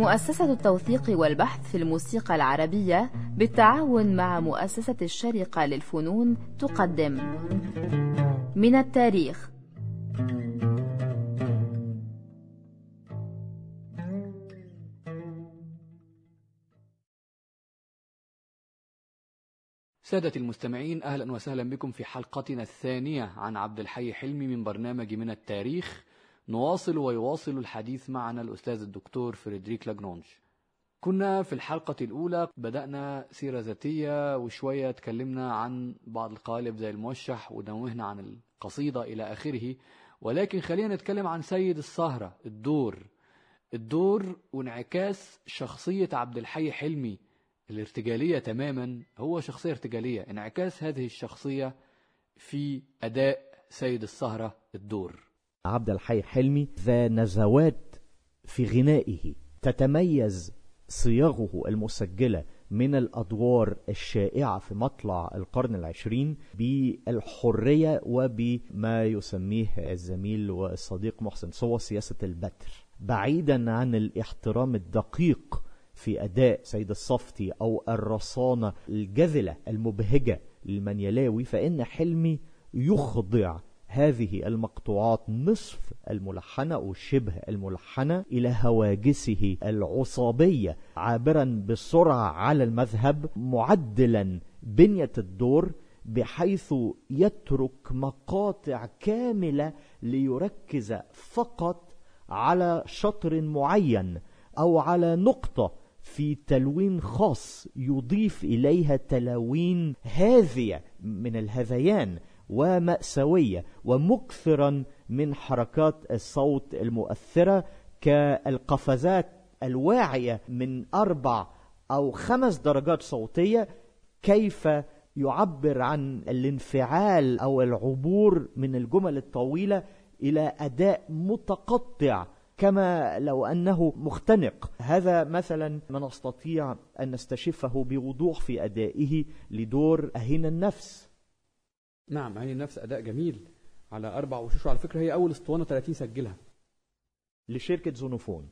مؤسسة التوثيق والبحث في الموسيقى العربية بالتعاون مع مؤسسة الشرقة للفنون تقدم. من التاريخ. سادة المستمعين أهلا وسهلا بكم في حلقتنا الثانية عن عبد الحي حلمي من برنامج من التاريخ. نواصل ويواصل الحديث معنا الأستاذ الدكتور فريدريك لاجرونج كنا في الحلقة الأولى بدأنا سيرة ذاتية وشوية اتكلمنا عن بعض القالب زي الموشح ونوهنا عن القصيدة إلى آخره ولكن خلينا نتكلم عن سيد السهرة الدور. الدور وانعكاس شخصية عبد الحي حلمي الارتجالية تماما. هو شخصية ارتجالية انعكاس هذه الشخصية في أداء سيد السهرة الدور. عبد الحي حلمي ذا نزوات في غنائه تتميز صياغه المسجلة من الأدوار الشائعة في مطلع القرن العشرين بالحرية وبما يسميه الزميل والصديق محسن صوى سياسة البتر. بعيدا عن الاحترام الدقيق في أداء سيد الصفتي أو الرصانة الجذلة المبهجة للمنيلاوي فإن حلمي يخضع هذه المقطوعات نصف الملحنة أو شبه الملحنة إلى هواجسه العصابية عابرا بسرعة على المذهب معدلا بنية الدور بحيث يترك مقاطع كاملة ليركز فقط على شطر معين أو على نقطة في تلوين خاص يضيف إليها تلوين هاذية من الهذيان. ومأساوية ومكثرا من حركات الصوت المؤثرة كالقفزات الواعية من أربع أو خمس درجات صوتية كيف يعبر عن الانفعال أو العبور من الجمل الطويلة إلى أداء متقطع كما لو أنه مختنق. هذا مثلا ما نستطيع أن نستشفه بوضوح في أدائه لدور أهين النفس. نعم عين النفس أداء جميل على أربع وشوش على فكرة هي أول أسطوانة 30 سجلها. لشركة زونوفون.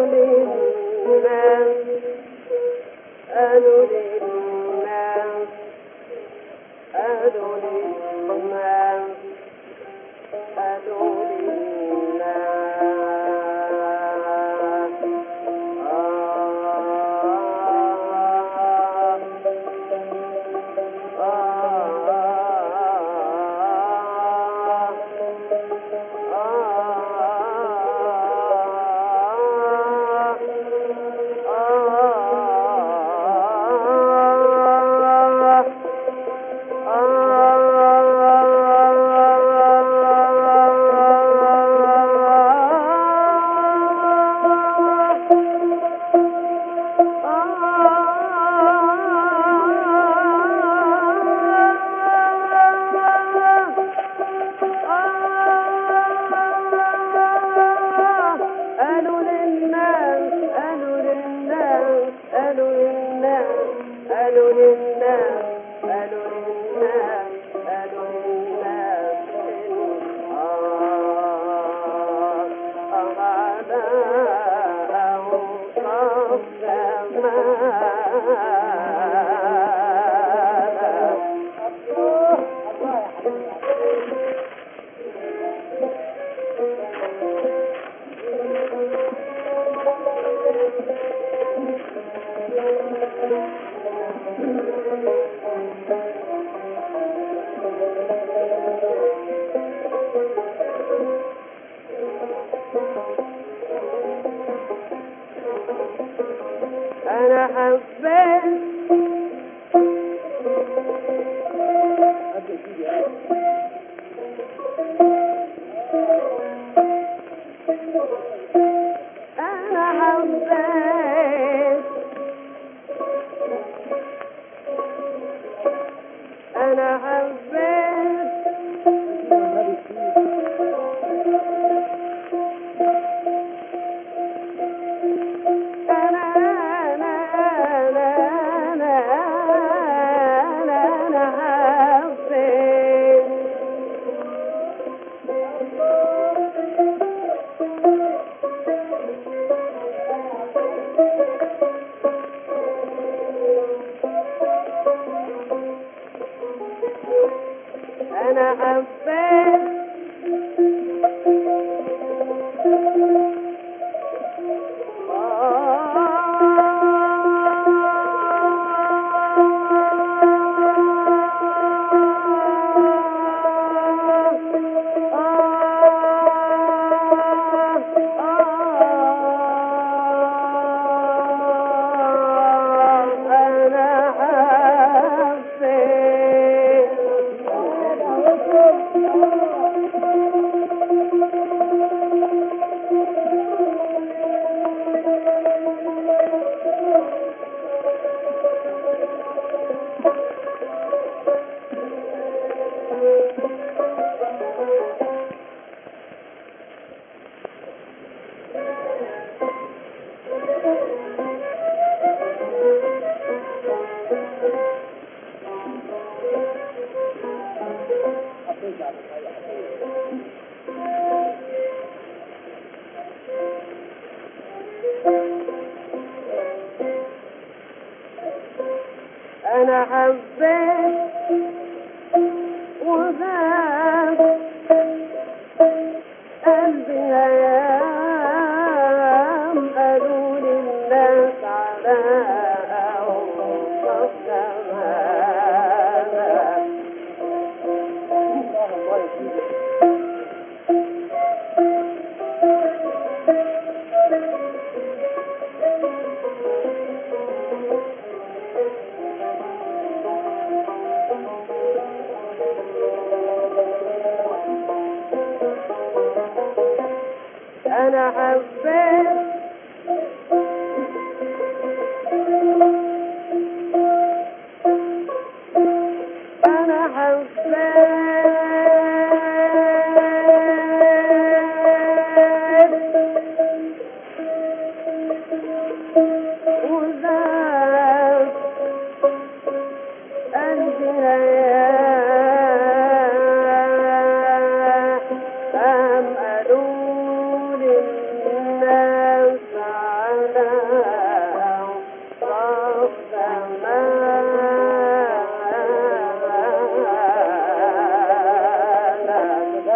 للناس أنريد الأعين للناس.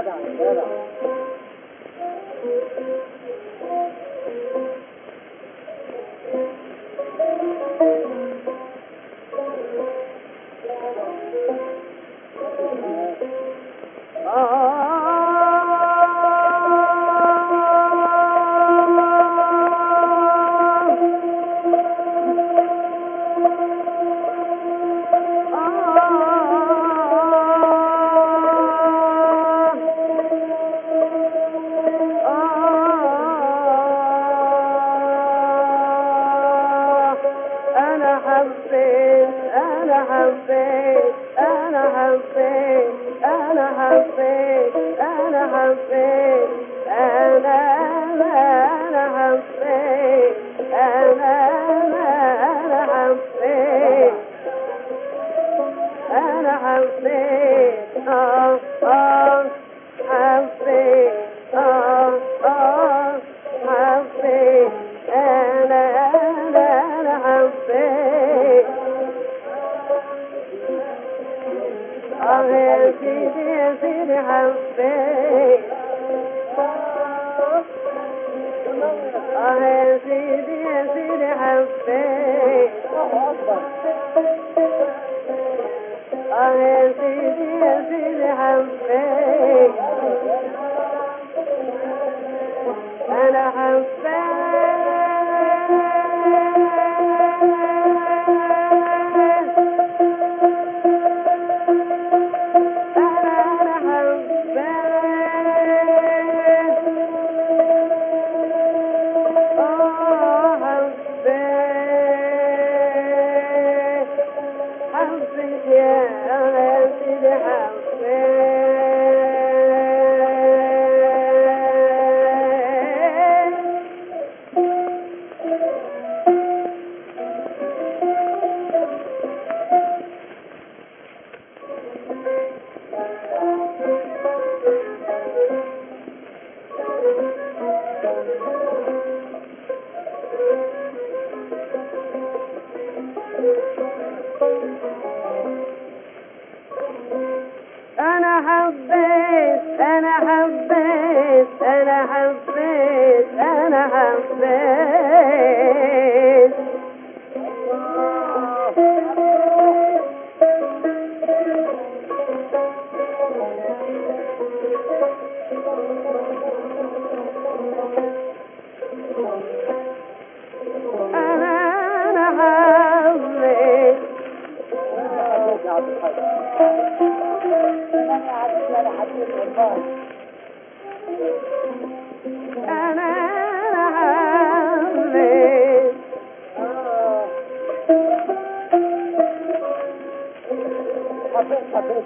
想你哥了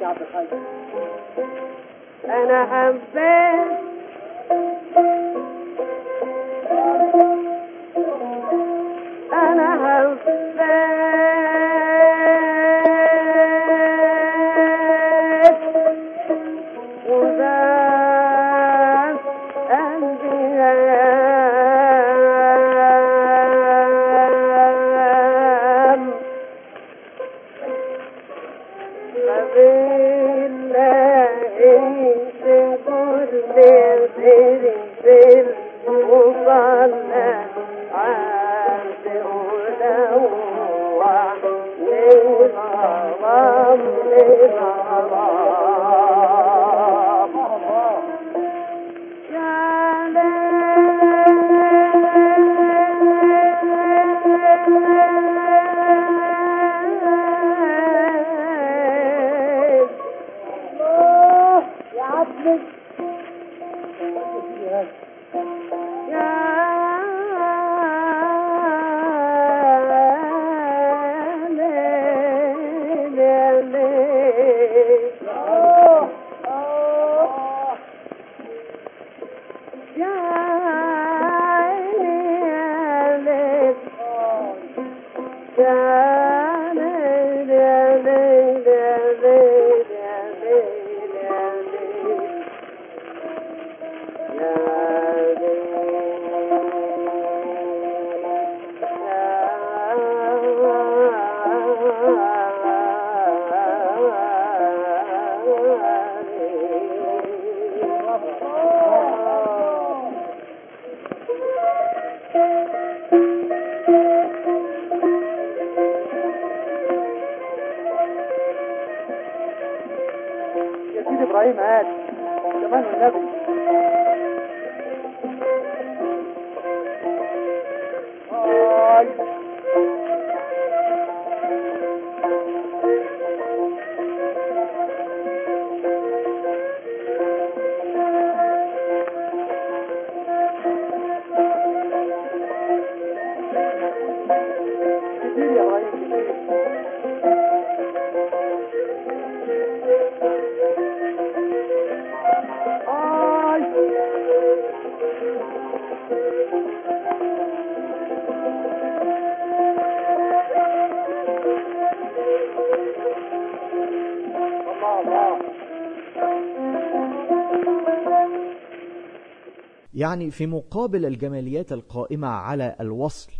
And I have been. إبراهيم قال زمان والنبي. يعني في مقابل الجماليات القائمة على الوصل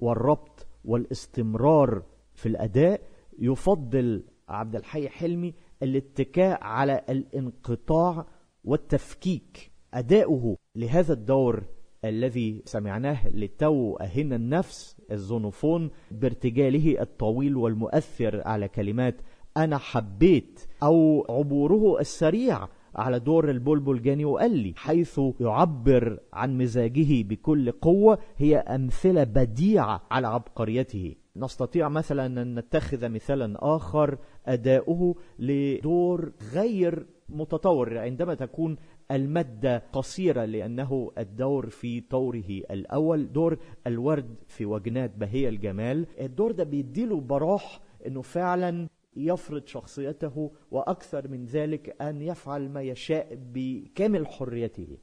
والربط والاستمرار في الأداء يفضل عبد الحي حلمي الاتكاء على الانقطاع والتفكيك. أداؤه لهذا الدور الذي سمعناه للتو أهن النفس الزونوفون بارتجاله الطويل والمؤثر على كلمات أنا حبيت أو عبوره السريع على دور البلبل جاني وقال حيث يعبر عن مزاجه بكل قوة هي أمثلة بديعة على عبقريته. نستطيع مثلا أن نتخذ مثالا آخر أداؤه لدور غير متطور عندما تكون المادة قصيرة لأنه الدور في طوره الأول دور الورد في وجنات بهية الجمال. الدور ده بيديله براح أنه فعلا يفرض شخصيته وأكثر من ذلك أن يفعل ما يشاء بكامل حريته.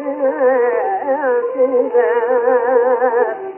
Thank you.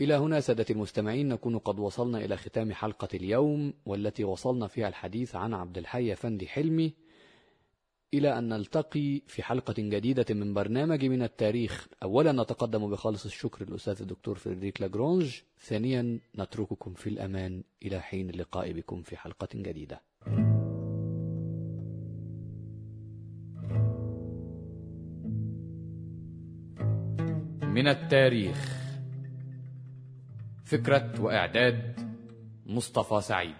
إلى هنا سادتي المستمعين نكون قد وصلنا إلى ختام حلقة اليوم والتي وصلنا فيها الحديث عن عبد الحي فندي حلمي. إلى أن نلتقي في حلقة جديدة من برنامج من التاريخ. أولا نتقدم بخالص الشكر للأستاذ الدكتور فريدريك لاجرونج. ثانيا نترككم في الأمان. إلى حين اللقاء بكم في حلقة جديدة. من التاريخ. فكرة وإعداد مصطفى سعيد.